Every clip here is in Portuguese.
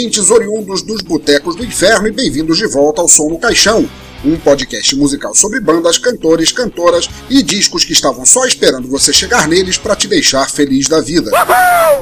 Ouvintes oriundos dos Botecos do Inferno e bem-vindos de volta ao Som no Caixão, um podcast musical sobre bandas, cantores, cantoras e discos que estavam só esperando você chegar neles para te deixar feliz da vida.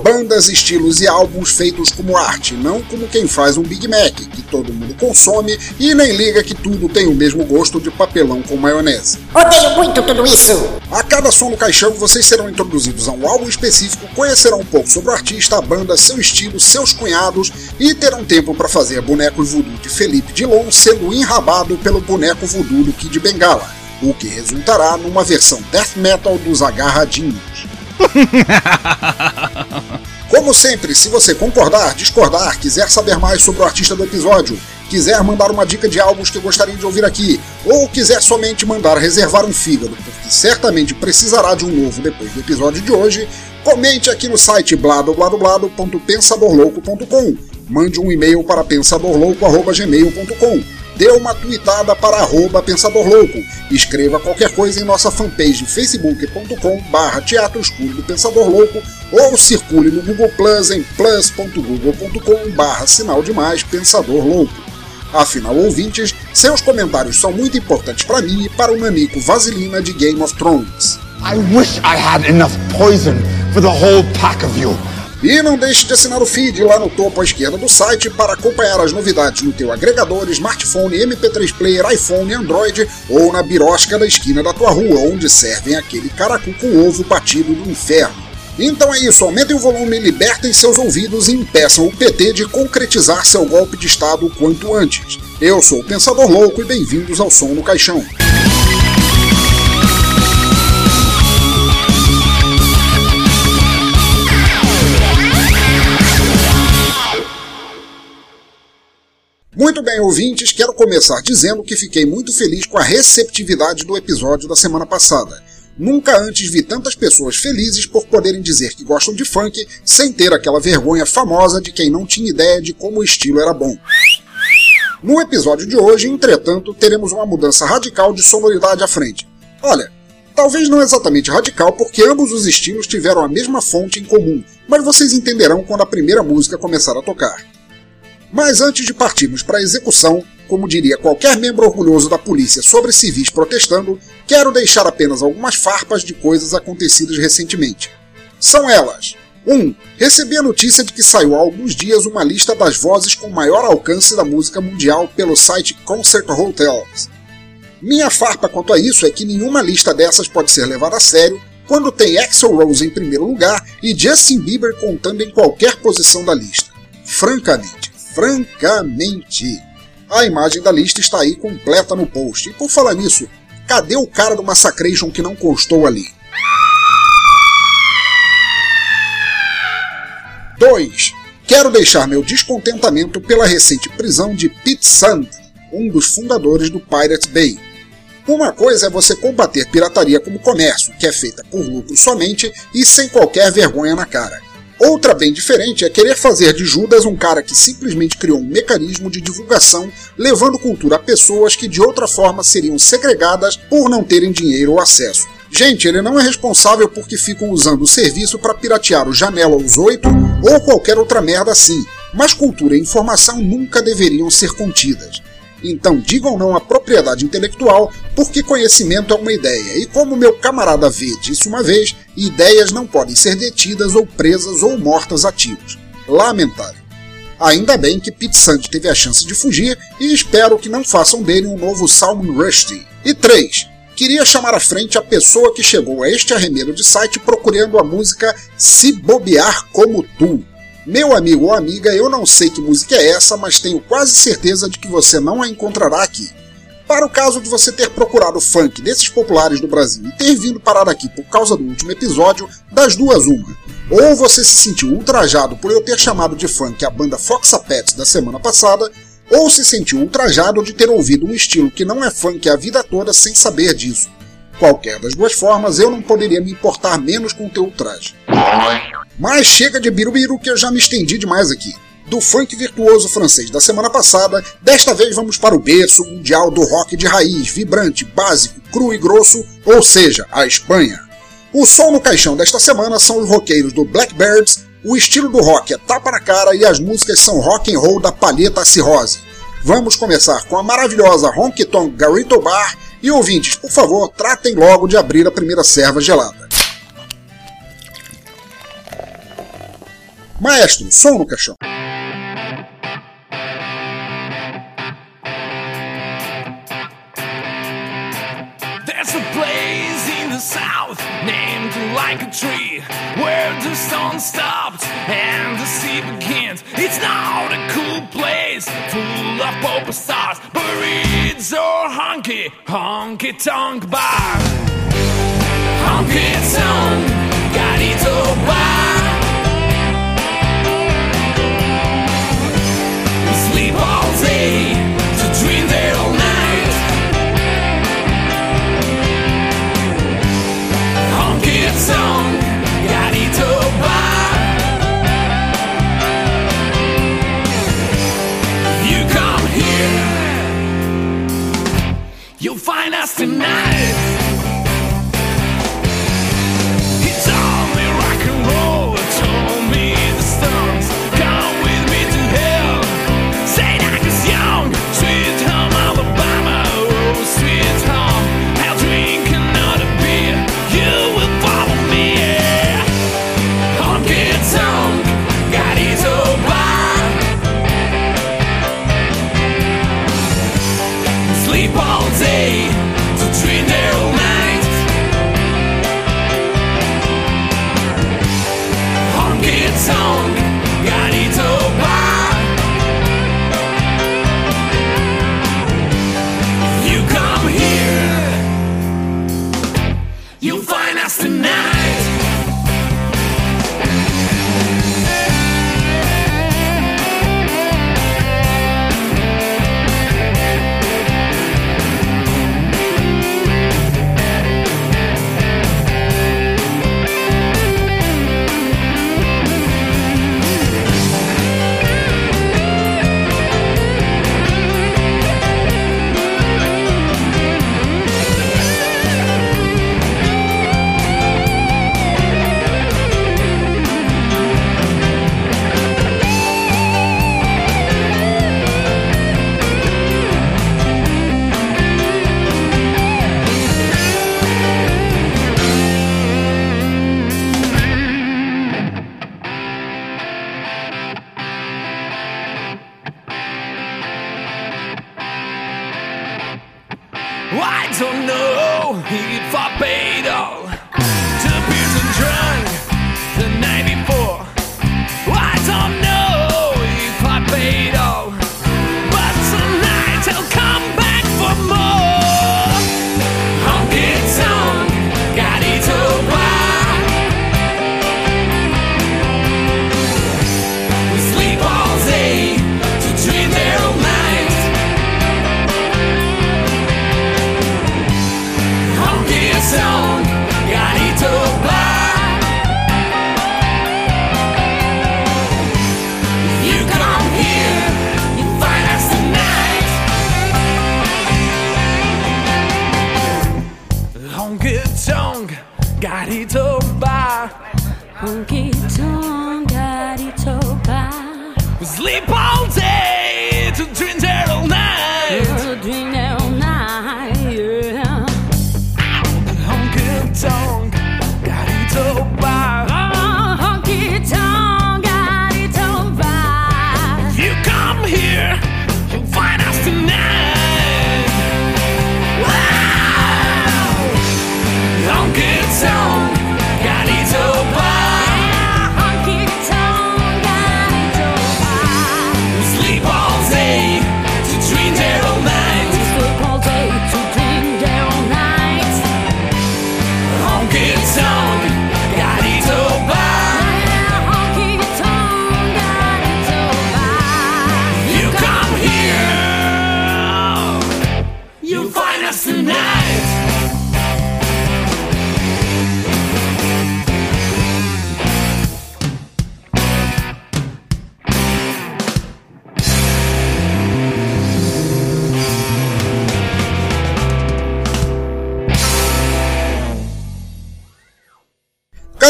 Bandas, estilos e álbuns feitos como arte, não como quem faz um Big Mac, que todo mundo consome e nem liga que tudo tem o mesmo gosto de papelão com maionese. Odeio muito tudo isso. A cada som no caixão, vocês serão introduzidos a um álbum específico, conhecerão um pouco sobre o artista, a banda, seu estilo, seus cunhados e terão tempo para fazer bonecos voodoo de Felipe Dilon sendo enrabado pelo boneco voodoo do Kid Bengala, o que resultará numa versão death metal dos agarradinhos. Como sempre, se você concordar, discordar, quiser saber mais sobre o artista do episódio, quiser mandar uma dica de álbuns que gostaria de ouvir aqui, ou quiser somente mandar reservar um fígado, porque certamente precisará de um novo depois do episódio de hoje, comente aqui no site bladobladoblado.pensadorlouco.com, mande um e-mail para pensadorlouco.gmail.com, dê uma tweetada para arroba pensadorlouco, escreva qualquer coisa em nossa fanpage facebook.com barra teatro escuro do Pensador Louco ou circule no Google Plus em plus.google.com barra sinal de mais Pensador Louco. Afinal, ouvintes, seus comentários são muito importantes para mim e para o nanico Vaselina de Game of Thrones. I wish I had enough poison for the whole pack of you. E não deixe de assinar o feed lá no topo à esquerda do site para acompanhar as novidades no teu agregador, smartphone, MP3 player, iPhone, Android ou na birosca da esquina da tua rua, onde servem aquele caracu com ovo batido do inferno. Então é isso, aumentem o volume, libertem seus ouvidos e impeçam o PT de concretizar seu golpe de Estado quanto antes. Eu sou o Pensador Louco e bem-vindos ao Som no Caixão. Muito bem, ouvintes, quero começar dizendo que fiquei muito feliz com a receptividade do episódio da semana passada. Nunca antes vi tantas pessoas felizes por poderem dizer que gostam de funk sem ter aquela vergonha famosa de quem não tinha ideia de como o estilo era bom. No episódio de hoje, entretanto, teremos uma mudança radical de sonoridade à frente. Olha, talvez não exatamente radical porque ambos os estilos tiveram a mesma fonte em comum, mas vocês entenderão quando a primeira música começar a tocar. Mas antes de partirmos para a execução, como diria qualquer membro orgulhoso da polícia sobre civis protestando, quero deixar apenas algumas farpas de coisas acontecidas recentemente. São elas: 1. Um, recebi a notícia de que saiu há alguns dias uma lista das vozes com maior alcance da música mundial pelo site Concert Hotels. Minha farpa quanto a isso é que nenhuma lista dessas pode ser levada a sério quando tem Axel Rose em primeiro lugar e Justin Bieber contando em qualquer posição da lista. Francamente, francamente. A imagem da lista está aí completa no post. E por falar nisso, cadê o cara do Massacration que não constou ali? 2. Quero deixar meu descontentamento pela recente prisão de Pete Sand, um dos fundadores do Pirate Bay. Uma coisa é você combater pirataria como comércio, que é feita por lucro somente e sem qualquer vergonha na cara. Outra bem diferente é querer fazer de Judas um cara que simplesmente criou um mecanismo de divulgação levando cultura a pessoas que de outra forma seriam segregadas por não terem dinheiro ou acesso. Gente, ele não é responsável porque ficam usando o serviço para piratear o Janela aos 8 ou qualquer outra merda assim, mas cultura e informação nunca deveriam ser contidas. Então digam não à propriedade intelectual, porque conhecimento é uma ideia, e como meu camarada V disse uma vez, ideias não podem ser detidas ou presas ou mortas a tiros. Lamentável. Ainda bem que Pete Sand teve a chance de fugir e espero que não façam dele um novo Salman Rushdie. E 3. Queria chamar à frente a pessoa que chegou a este arremedo de site procurando a música Se Bobear Como Tu, meu amigo ou amiga, eu não sei que música é essa, mas tenho quase certeza de que você não a encontrará aqui. Para o caso de você ter procurado funk desses populares do Brasil e ter vindo parar aqui por causa do último episódio, das duas uma. Ou você se sentiu ultrajado por eu ter chamado de funk a banda Foxapets da semana passada, ou se sentiu ultrajado de ter ouvido um estilo que não é funk a vida toda sem saber disso. Qualquer das duas formas, eu não poderia me importar menos com o teu ultraje. Mas chega de birubiru que eu já me estendi demais aqui. Do funk virtuoso francês da semana passada, desta vez vamos para o berço mundial do rock de raiz, vibrante, básico, cru e grosso, ou seja, a Espanha. O som no caixão desta semana são os roqueiros do Blackbirds, o estilo do rock é tapa na cara e as músicas são rock and roll da palheta cirrose. Vamos começar com a maravilhosa Honky Tonk Garrito Bar e ouvintes, por favor, tratem logo de abrir a primeira serva gelada. Maestro, som no caixão. There's a place in the south named like a tree where the sun stops and the sea begins. It's not a cool place full of pop stars, but it's a honky, honky tonk bar. Honky tonk, got it all bar. You'll find us tonight.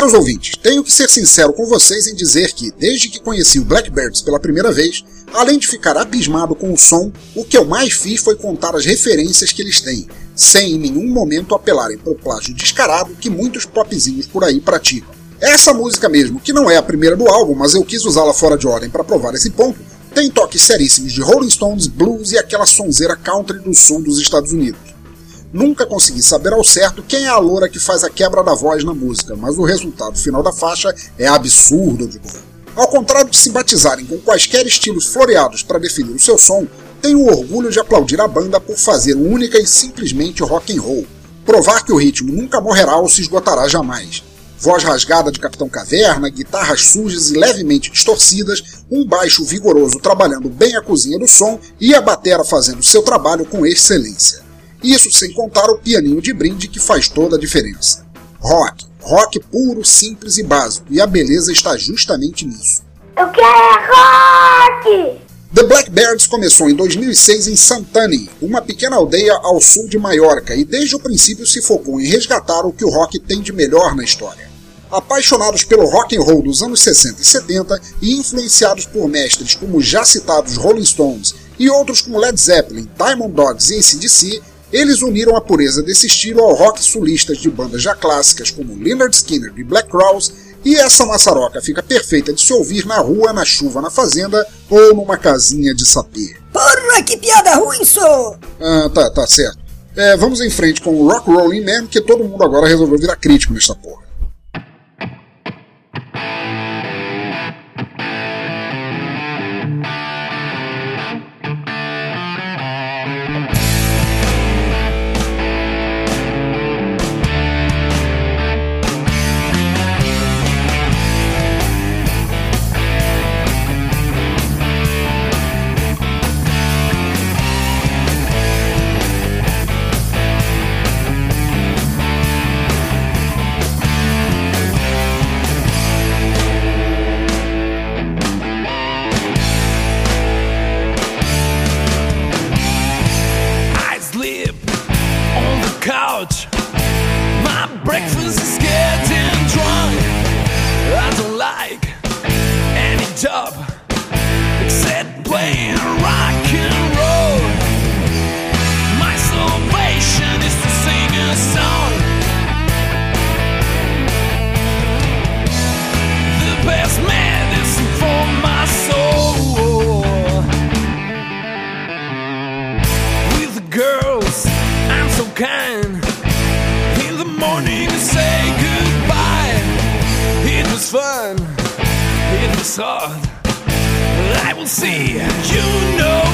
Caros ouvintes, tenho que ser sincero com vocês em dizer que, desde que conheci o Blackbirds pela primeira vez, além de ficar abismado com o som, o que eu mais fiz foi contar as referências que eles têm, sem em nenhum momento apelarem para o plágio descarado que muitos popzinhos por aí praticam. Essa música mesmo, que não é a primeira do álbum, mas eu quis usá-la fora de ordem para provar esse ponto, tem toques seríssimos de Rolling Stones, blues e aquela sonzeira country do sul dos Estados Unidos. Nunca consegui saber ao certo quem é a loura que faz a quebra da voz na música, mas o resultado final da faixa é absurdo de bom. Ao contrário de se batizarem com quaisquer estilos floreados para definir o seu som, tenho o orgulho de aplaudir a banda por fazer única e simplesmente rock and roll, provar que o ritmo nunca morrerá ou se esgotará jamais. Voz rasgada de Capitão Caverna, guitarras sujas e levemente distorcidas, um baixo vigoroso trabalhando bem a cozinha do som e a batera fazendo seu trabalho com excelência. Isso sem contar o pianinho de brinde que faz toda a diferença. Rock, rock puro, simples e básico, e a beleza está justamente nisso. Eu quero rock! The Blackbirds começou em 2006 em Santani, uma pequena aldeia ao sul de Maiorca, e desde o princípio se focou em resgatar o que o rock tem de melhor na história. Apaixonados pelo rock and roll dos anos 60 e 70 e influenciados por mestres como os já citados Rolling Stones e outros como Led Zeppelin, Diamond Dogs e AC/DC, eles uniram a pureza desse estilo ao rock sulistas de bandas já clássicas como Leonard Skinner e Black Crowes, e essa maçaroca fica perfeita de se ouvir na rua, na chuva, na fazenda ou numa casinha de sapê. Porra, que piada ruim, sou! Ah, tá, tá certo. É, vamos em frente com o Rock Rolling Man, que todo mundo agora resolveu virar crítico nesta porra. sun. I will see you know.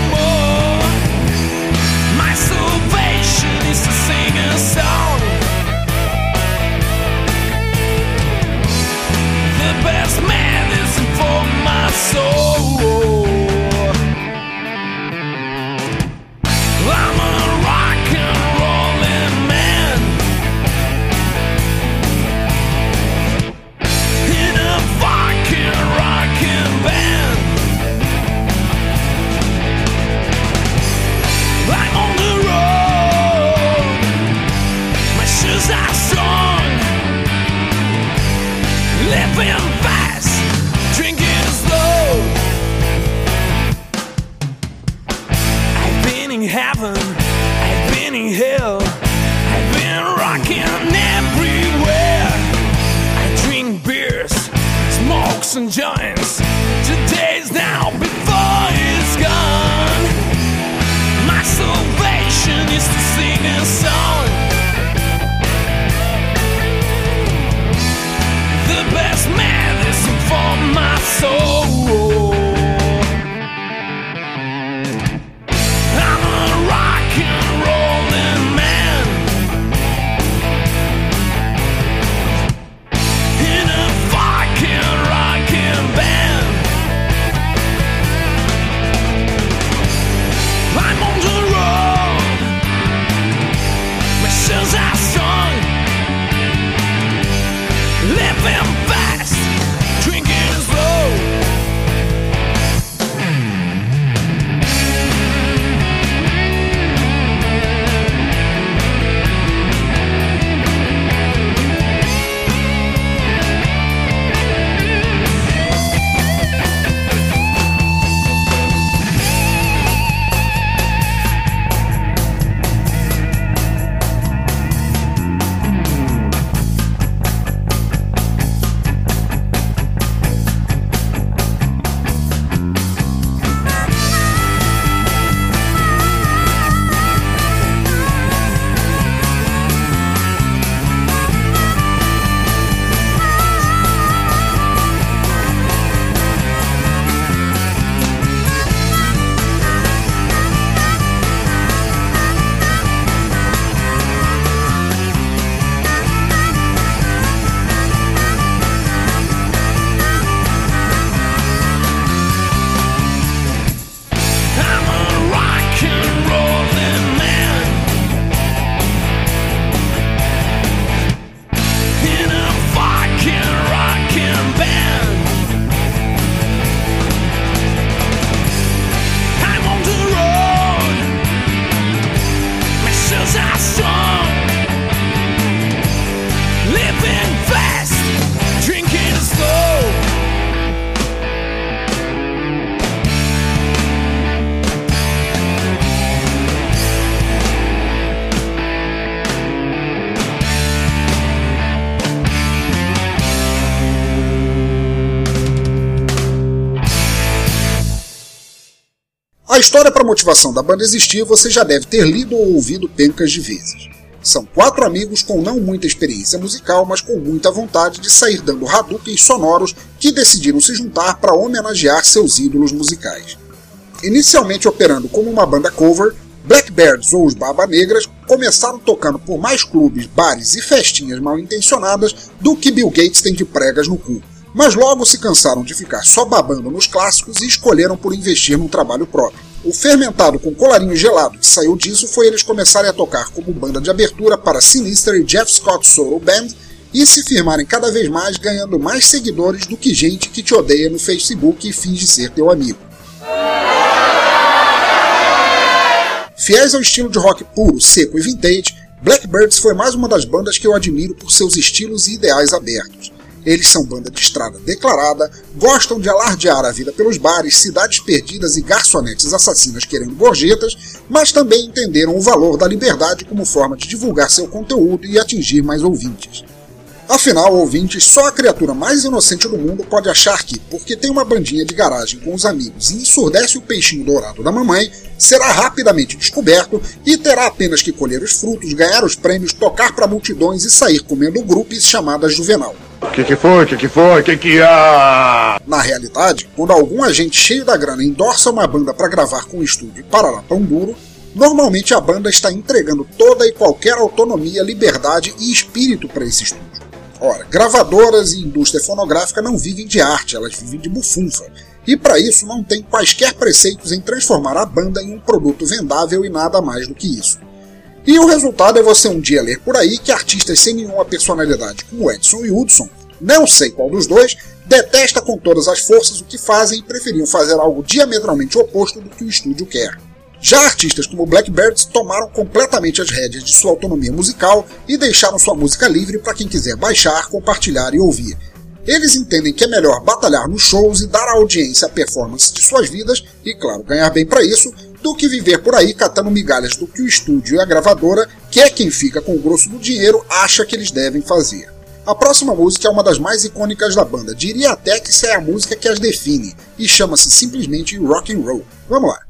História para motivação da banda existir você já deve ter lido ou ouvido pencas de vezes. São quatro amigos com não muita experiência musical, mas com muita vontade de sair dando Hadoukens sonoros que decidiram se juntar para homenagear seus ídolos musicais. Inicialmente operando como uma banda cover, Blackbirds ou os Baba Negras começaram tocando por mais clubes, bares e festinhas mal intencionadas do que Bill Gates tem de pregas no cu, mas logo se cansaram de ficar só babando nos clássicos e escolheram por investir num trabalho próprio. O fermentado com colarinho gelado que saiu disso foi eles começarem a tocar como banda de abertura para Sinister e Jeff Scott Solo Band e se firmarem cada vez mais ganhando mais seguidores do que gente que te odeia no Facebook e finge ser teu amigo. Fiéis ao estilo de rock puro, seco e vintage, Blackbirds foi mais uma das bandas que eu admiro por seus estilos e ideais abertos. Eles são banda de estrada declarada, gostam de alardear a vida pelos bares, cidades perdidas e garçonetes assassinas querendo gorjetas, mas também entenderam o valor da liberdade como forma de divulgar seu conteúdo e atingir mais ouvintes. Afinal, ouvintes, só a criatura mais inocente do mundo pode achar que, porque tem uma bandinha de garagem com os amigos e ensurdece o peixinho dourado da mamãe, será rapidamente descoberto e terá apenas que colher os frutos, ganhar os prêmios, tocar para multidões e sair comendo grupos chamadas Juvenal. O que, que foi? O que, que foi? O que, que há? Na realidade, quando algum agente cheio da grana endorça uma banda para gravar com o estúdio para lá pão duro, normalmente a banda está entregando toda e qualquer autonomia, liberdade e espírito para esse estúdio. Ora, gravadoras e indústria fonográfica não vivem de arte, elas vivem de bufunfa. E para isso não tem quaisquer preceitos em transformar a banda em um produto vendável e nada mais do que isso. E o resultado é você um dia ler por aí que artistas sem nenhuma personalidade, como Edson e Hudson, não sei qual dos dois, detesta com todas as forças o que fazem e preferiam fazer algo diametralmente oposto do que o estúdio quer. Já artistas como Blackbirds tomaram completamente as rédeas de sua autonomia musical e deixaram sua música livre para quem quiser baixar, compartilhar e ouvir. Eles entendem que é melhor batalhar nos shows e dar à audiência a performance de suas vidas, e claro, ganhar bem para isso, do que viver por aí catando migalhas do que o estúdio e a gravadora, que é quem fica com o grosso do dinheiro, acha que eles devem fazer. A próxima música é uma das mais icônicas da banda, diria até que essa é a música que as define, e chama-se simplesmente Rock and Roll. Vamos lá.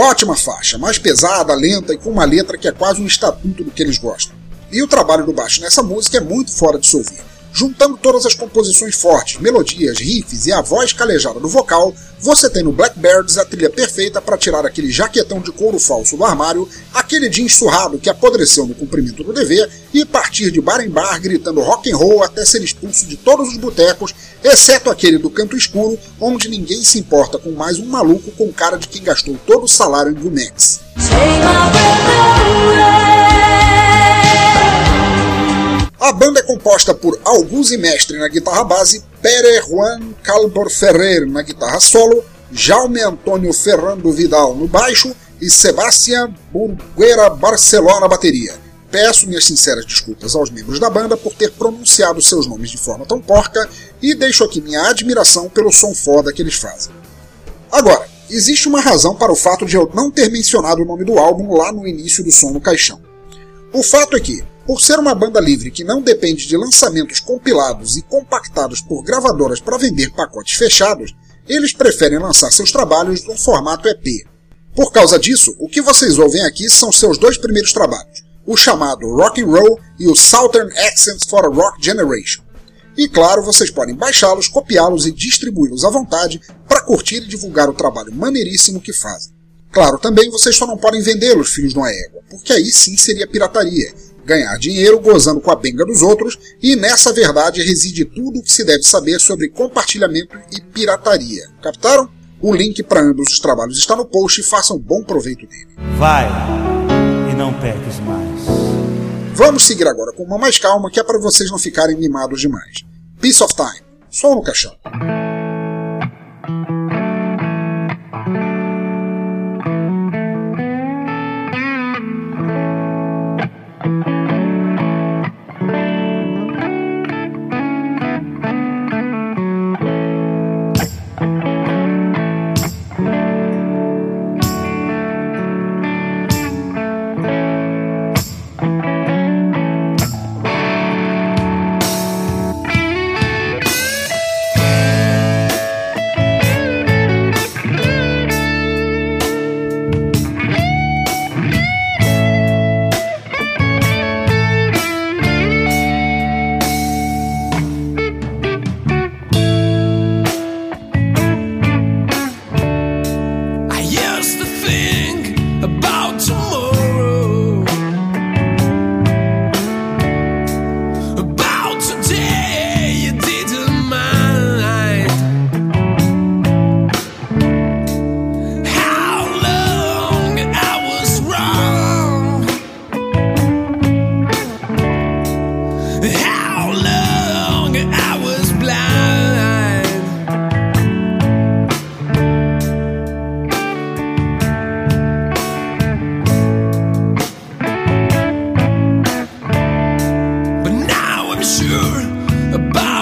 Ótima faixa, mais pesada, lenta e com uma letra que é quase um estatuto do que eles gostam. E o trabalho do baixo nessa música é muito fora de se ouvir. Juntando todas as composições fortes, melodias, riffs e a voz calejada do vocal, você tem no Blackbirds a trilha perfeita para tirar aquele jaquetão de couro falso do armário, aquele jeans surrado que apodreceu no cumprimento do dever e partir de bar em bar gritando rock and roll até ser expulso de todos os botecos, exceto aquele do canto escuro, onde ninguém se importa com mais um maluco com cara de quem gastou todo o salário em Gumex. A banda é composta por Auguste Mestre na guitarra base, Pere Juan Calbor Ferrer na guitarra solo, Jaume Antônio Ferrando Vidal no baixo e Sebastián Burguera Barcelona na bateria. Peço minhas sinceras desculpas aos membros da banda por ter pronunciado seus nomes de forma tão porca e deixo aqui minha admiração pelo som foda que eles fazem. Agora, existe uma razão para o fato de eu não ter mencionado o nome do álbum lá no início do som no caixão. O fato é que, por ser uma banda livre que não depende de lançamentos compilados e compactados por gravadoras para vender pacotes fechados, eles preferem lançar seus trabalhos no formato EP. Por causa disso, o que vocês ouvem aqui são seus dois primeiros trabalhos, o chamado Rock and Roll e o Southern Accents for a Rock Generation. E claro, vocês podem baixá-los, copiá-los e distribuí-los à vontade para curtir e divulgar o trabalho maneiríssimo que fazem. Claro, também vocês só não podem vendê-los, filhos de uma égua, porque aí sim seria pirataria, ganhar dinheiro gozando com a benga dos outros, e nessa verdade reside tudo o que se deve saber sobre compartilhamento e pirataria. Captaram? O link para ambos os trabalhos está no post e façam bom proveito dele. Vai e não peques mais. Vamos seguir agora com uma mais calma, que é para vocês não ficarem mimados demais. Piece of Time, som no caixão. I'm sure about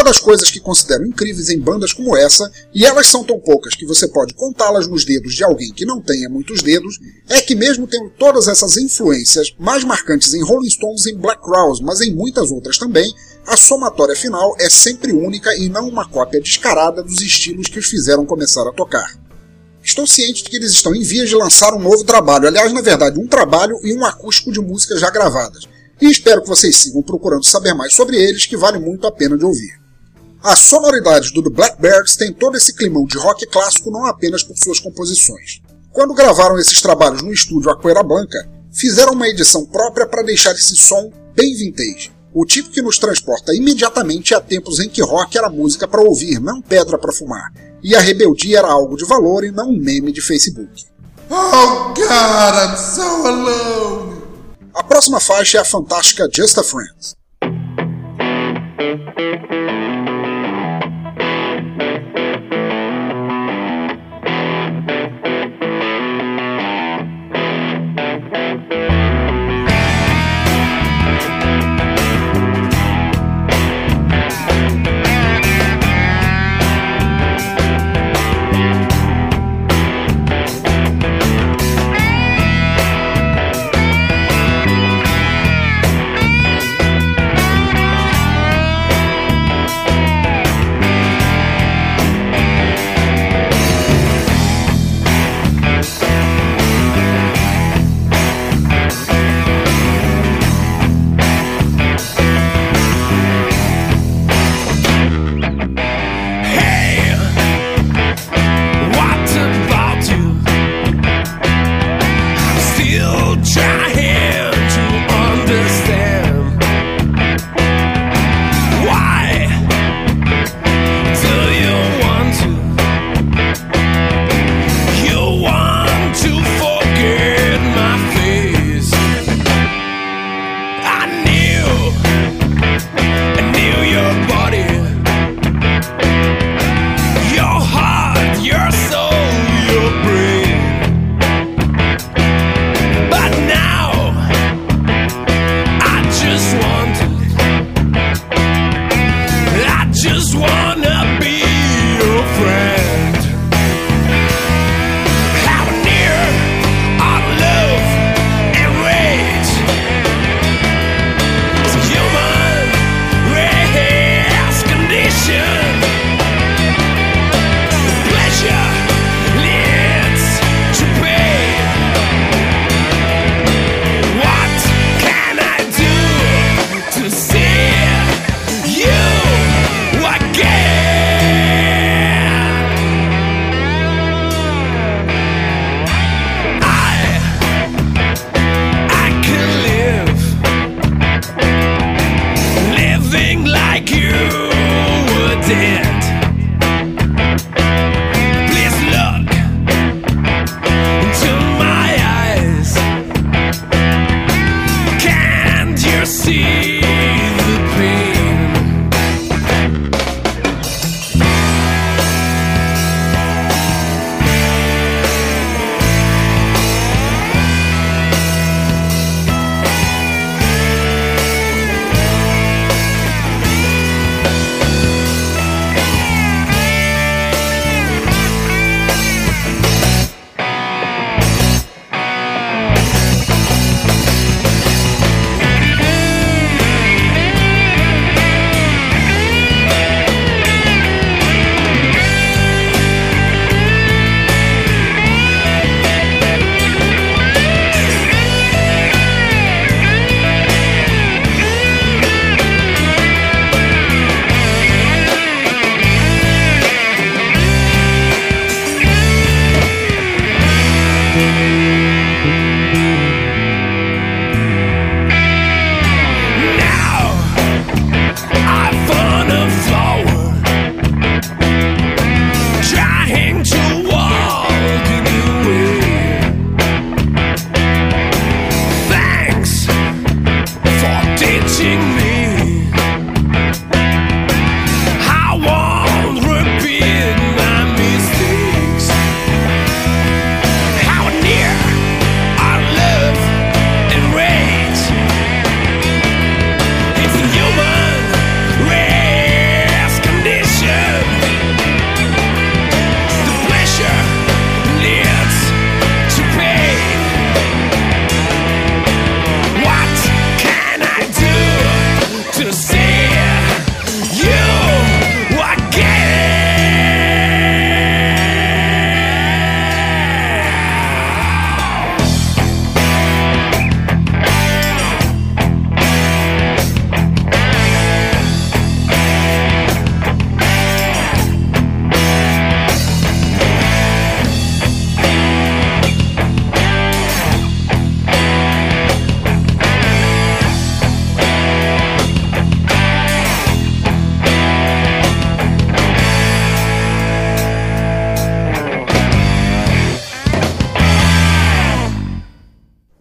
Uma das coisas que considero incríveis em bandas como essa, e elas são tão poucas que você pode contá-las nos dedos de alguém que não tenha muitos dedos, é que mesmo tendo todas essas influências mais marcantes em Rolling Stones e Black Crowes, mas em muitas outras também, a somatória final é sempre única e não uma cópia descarada dos estilos que os fizeram começar a tocar. Estou ciente de que eles estão em vias de lançar um novo trabalho, aliás, na verdade, um trabalho e um acústico de músicas já gravadas e espero que vocês sigam procurando saber mais sobre eles, que vale muito a pena de ouvir. As sonoridades do The Blackbirds têm todo esse climão de rock clássico não apenas por suas composições. Quando gravaram esses trabalhos no estúdio Aquera Blanca, fizeram uma edição própria para deixar esse som bem vintage, o tipo que nos transporta imediatamente a tempos em que rock era música para ouvir, não pedra para fumar, e a rebeldia era algo de valor e não um meme de Facebook. Oh God, I'm so alone. A próxima faixa é a fantástica Just a Friend.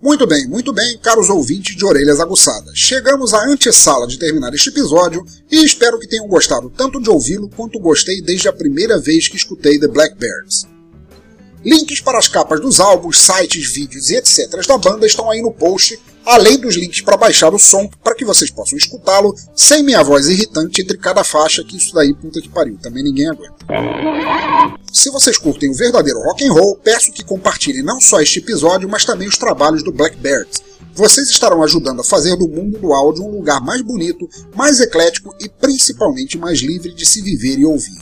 Muito bem, muito bem, caros ouvintes de orelhas aguçadas. Chegamos à antessala de terminar este episódio e espero que tenham gostado tanto de ouvi-lo quanto gostei desde a primeira vez que escutei The Blackbirds. Links para as capas dos álbuns, sites, vídeos e etc. da banda estão aí no post, além dos links para baixar o som para que vocês possam escutá-lo sem minha voz irritante entre cada faixa, que isso daí puta que pariu, também ninguém aguenta. Se vocês curtem o verdadeiro rock and roll, peço que compartilhem não só este episódio, mas também os trabalhos do Blackbirds. Vocês estarão ajudando a fazer do mundo do áudio um lugar mais bonito, mais eclético e principalmente mais livre de se viver e ouvir.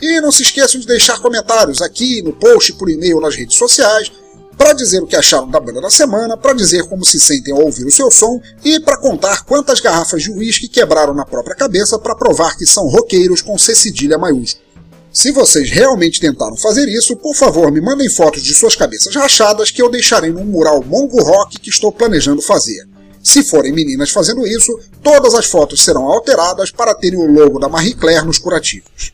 E não se esqueçam de deixar comentários aqui no post, por e-mail, nas redes sociais, para dizer o que acharam da banda da semana, para dizer como se sentem ao ouvir o seu som e para contar quantas garrafas de uísque quebraram na própria cabeça para provar que são roqueiros com C cedilha maiúsculo. Se vocês realmente tentaram fazer isso, por favor me mandem fotos de suas cabeças rachadas que eu deixarei num mural Mongo Rock que estou planejando fazer. Se forem meninas fazendo isso, todas as fotos serão alteradas para terem o logo da Marie Claire nos curativos.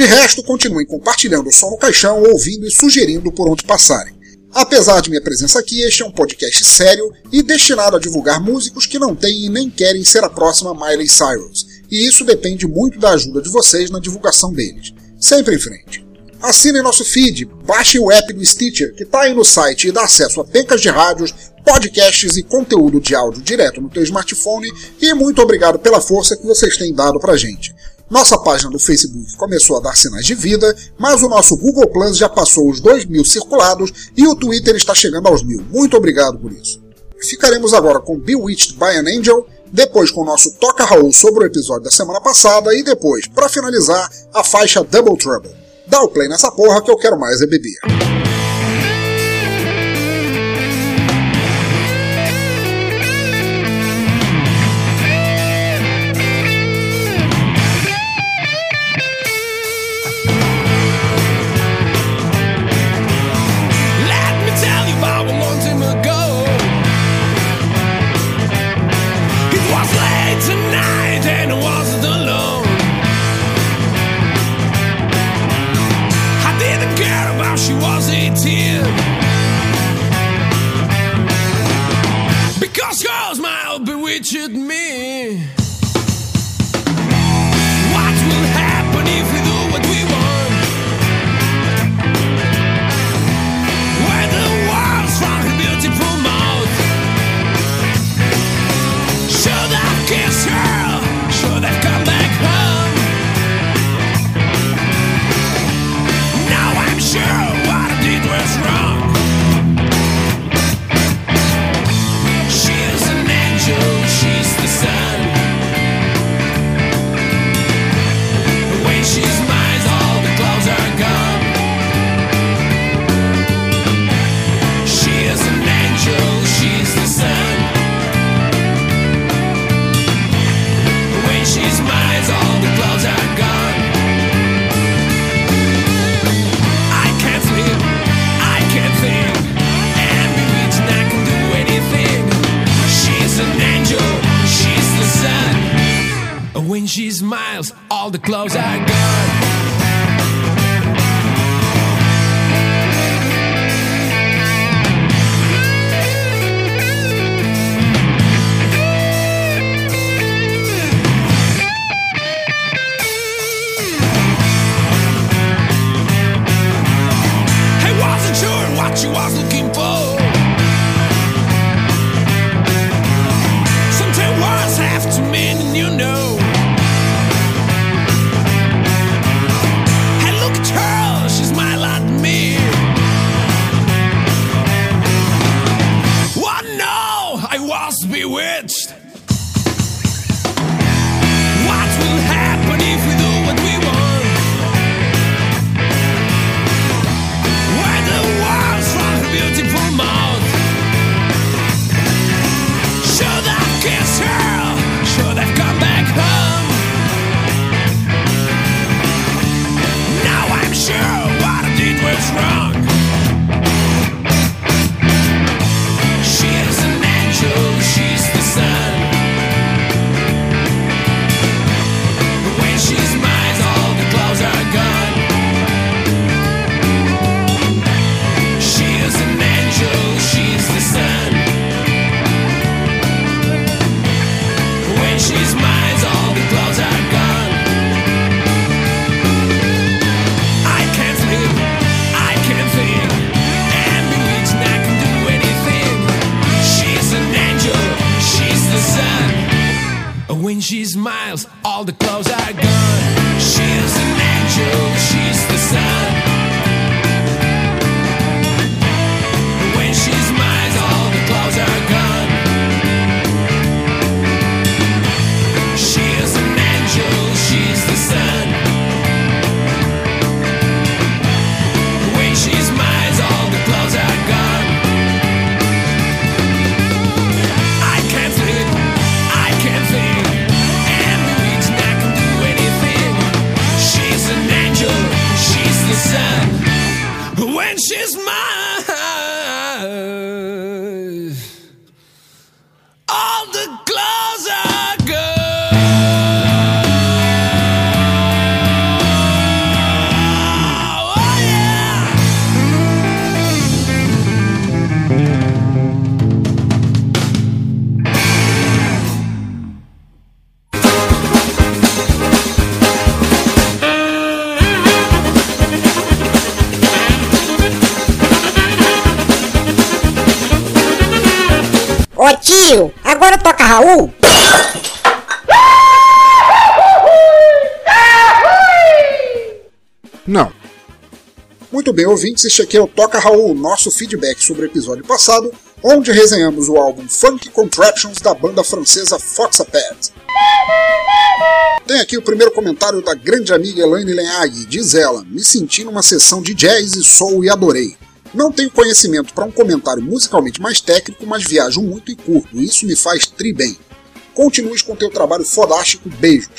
De resto, continuem compartilhando o som no caixão, ouvindo e sugerindo por onde passarem. Apesar de minha presença aqui, este é um podcast sério e destinado a divulgar músicos que não têm e nem querem ser a próxima Miley Cyrus, e isso depende muito da ajuda de vocês na divulgação deles. Sempre em frente. Assinem nosso feed, baixem o app do Stitcher, que está aí no site e dá acesso a pencas de rádios, podcasts e conteúdo de áudio direto no teu smartphone, e muito obrigado pela força que vocês têm dado pra gente. Nossa página do Facebook começou a dar sinais de vida, mas o nosso Google Plus já passou os 2 mil circulados e o Twitter está chegando aos mil. Muito obrigado por isso. Ficaremos agora com Bewitched by an Angel, depois com o nosso Toca Raul sobre o episódio da semana passada e depois, para finalizar, a faixa Double Trouble. Dá o play nessa porra que eu quero mais é beber. Smile bewitched me. close Muito bem, ouvintes, este aqui é o Toca Raul, nosso feedback sobre o episódio passado, onde resenhamos o álbum Funk Contraptions da banda francesa Foxapad. Tem aqui o primeiro comentário da grande amiga Elaine Lenhag, diz ela, me senti numa sessão de jazz e soul e adorei. Não tenho conhecimento para um comentário musicalmente mais técnico, mas viajo muito e curto, e isso me faz tri bem. Continues com teu trabalho fodástico, beijos.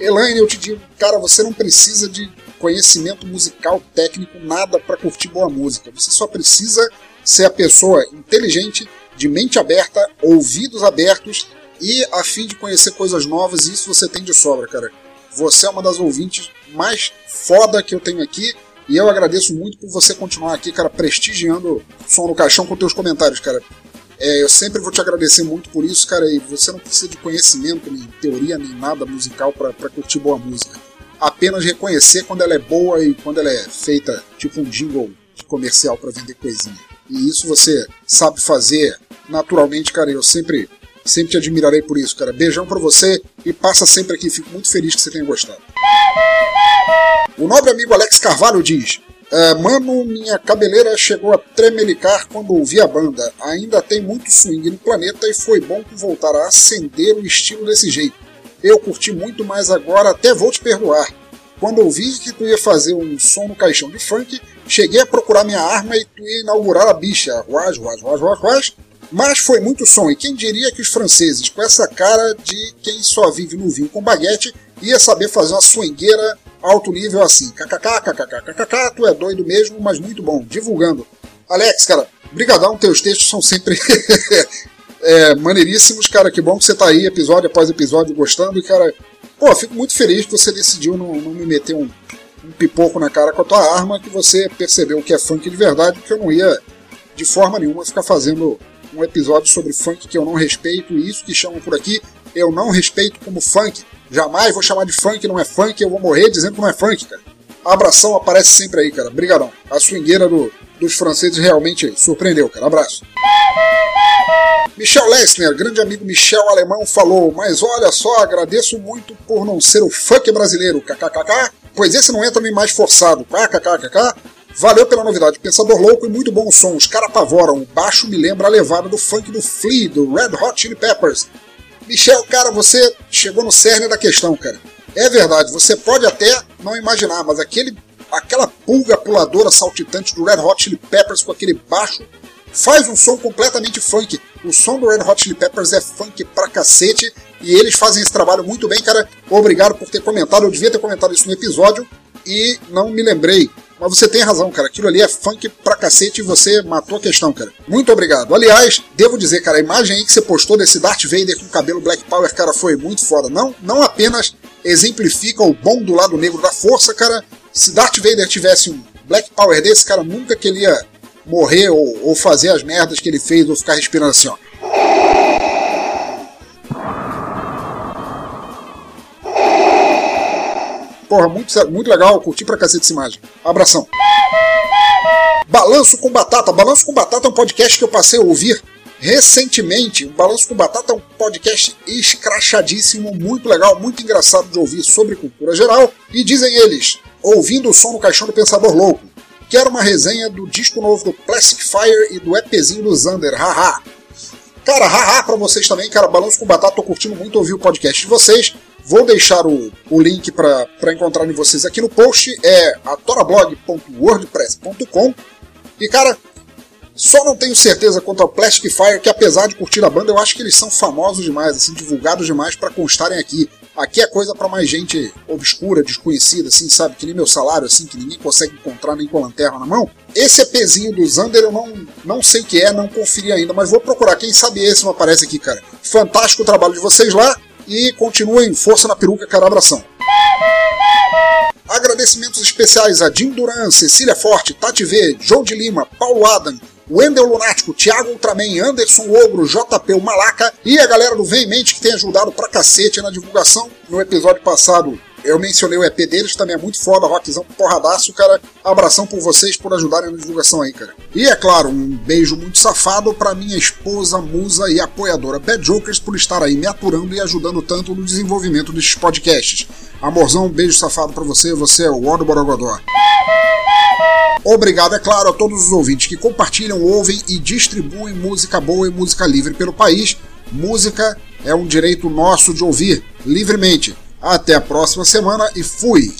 Elaine, eu te digo, cara, você não precisa de conhecimento musical técnico, nada para curtir boa música. Você só precisa ser a pessoa inteligente, de mente aberta, ouvidos abertos e a fim de conhecer coisas novas, e isso você tem de sobra, cara. Você é uma das ouvintes mais foda que eu tenho aqui, e eu agradeço muito por você continuar aqui, cara, prestigiando o som no caixão com teus comentários, cara. É, eu sempre vou te agradecer muito por isso, cara, e você não precisa de conhecimento, nem teoria, nem nada musical para curtir boa música. Apenas reconhecer quando ela é boa e quando ela é feita tipo um jingle de comercial para vender coisinha. E isso você sabe fazer naturalmente, cara, eu sempre, sempre te admirarei por isso, cara. Beijão pra você e passa sempre aqui, fico muito feliz que você tenha gostado. O nobre amigo Alex Carvalho diz: "Ah, Mano, minha cabeleira chegou a tremelicar quando ouvi a banda. Ainda tem muito swing no planeta e foi bom voltar a acender o estilo desse jeito. Eu curti muito mais agora, até vou te perdoar. Quando ouvi que tu ia fazer um som no caixão de funk, cheguei a procurar minha arma e tu ia inaugurar a bicha. Ruaz, ruaz, ruaz, ruaz, ruaz. Mas foi muito som, e quem diria que os franceses, com essa cara de quem só vive no vinho com baguete, ia saber fazer uma swingueira alto nível assim. KKK, tu é doido mesmo, mas muito bom. Divulgando. Alex, cara, brigadão, teus textos são sempre é, maneiríssimos, cara. Que bom que você tá aí, episódio após episódio, gostando. E, cara, pô, fico muito feliz que você decidiu não, não me meter um, um pipoco na cara com a tua arma, que você percebeu que é funk de verdade, porque eu não ia, de forma nenhuma, ficar fazendo um episódio sobre funk que eu não respeito, e isso que chamam por aqui, eu não respeito como funk. Jamais vou chamar de funk, não é funk, eu vou morrer dizendo que não é funk, cara. Abração aparece sempre aí, cara. Brigadão. A swingueira do, dos franceses realmente surpreendeu, cara. Abraço. Michel Lessner, grande amigo Michel Alemão, falou: Mas olha só, agradeço muito por não ser o funk brasileiro, kkkk, pois esse não entra nem mais forçado, kkkk. Valeu pela novidade, Pensador Louco e muito bom som. Os caras apavoram. O baixo me lembra a levada do funk do Flea, do Red Hot Chili Peppers. Michel, cara, você chegou no cerne da questão, cara. É verdade, você pode até não imaginar, mas aquele, aquela pulga puladora saltitante do Red Hot Chili Peppers com aquele baixo faz um som completamente funk. O som do Red Hot Chili Peppers é funk pra cacete e eles fazem esse trabalho muito bem, cara. Obrigado por ter comentado. Eu devia ter comentado isso no episódio e não me lembrei. Mas você tem razão, cara. Aquilo ali é funk pra cacete e você matou a questão, cara. Muito obrigado. Aliás, devo dizer, cara, a imagem aí que você postou desse Darth Vader com cabelo Black Power, cara, foi muito foda. Não, não apenas exemplifica o bom do lado negro da força, cara. Se Darth Vader tivesse um Black Power desse, cara, nunca que ele ia morrer ou, ou fazer as merdas que ele fez ou ficar respirando assim, ó. Porra, muito, muito legal, curti pra cacete essa imagem. Abração. Balanço com Batata. Balanço com Batata é um podcast que eu passei a ouvir Recentemente, o Balanço com Batata é um podcast escrachadíssimo, muito legal, muito engraçado de ouvir sobre cultura geral. E dizem eles, ouvindo o som no caixão do Pensador Louco, quero uma resenha do disco novo do Plastic Fire e do EPzinho do Zander, haha. Cara, haha pra vocês também, cara, Balanço com Batata, tô curtindo muito ouvir o podcast de vocês. Vou deixar o, o link para encontrarem vocês aqui no post, é atorablog.wordpress.com. E cara, só não tenho certeza quanto ao Plastic Fire, que apesar de curtir a banda, eu acho que eles são famosos demais, assim, divulgados demais para constarem aqui. Aqui é coisa para mais gente obscura, desconhecida, assim, sabe? Que nem meu salário, assim, que ninguém consegue encontrar nem com lanterna na mão. Esse EPzinho do Zander eu não, não sei o que é, não conferi ainda, mas vou procurar. Quem sabe esse não aparece aqui, cara. Fantástico o trabalho de vocês lá e continuem força na peruca, cara, abração. Agradecimentos especiais a Jim Duran, Cecília Forte, Tati V, João de Lima, Paulo Adam, Wendel Lunático, Thiago Ultraman, Anderson Ogro, JP o Malaca e a galera do Vem em Mente que tem ajudado pra cacete na divulgação. No episódio passado eu mencionei o EP deles, também é muito foda, rockzão, porradaço, cara. Abração por vocês por ajudarem na divulgação aí, cara. E é claro, um beijo muito safado pra minha esposa, musa e apoiadora Bad Jokers por estar aí me aturando e ajudando tanto no desenvolvimento desses podcasts. Amorzão, um beijo safado pra você, você é o Odo Borogodó. Obrigado, é claro, a todos os ouvintes que compartilham, ouvem e distribuem música boa e música livre pelo país. Música é um direito nosso de ouvir livremente. Até a próxima semana e fui!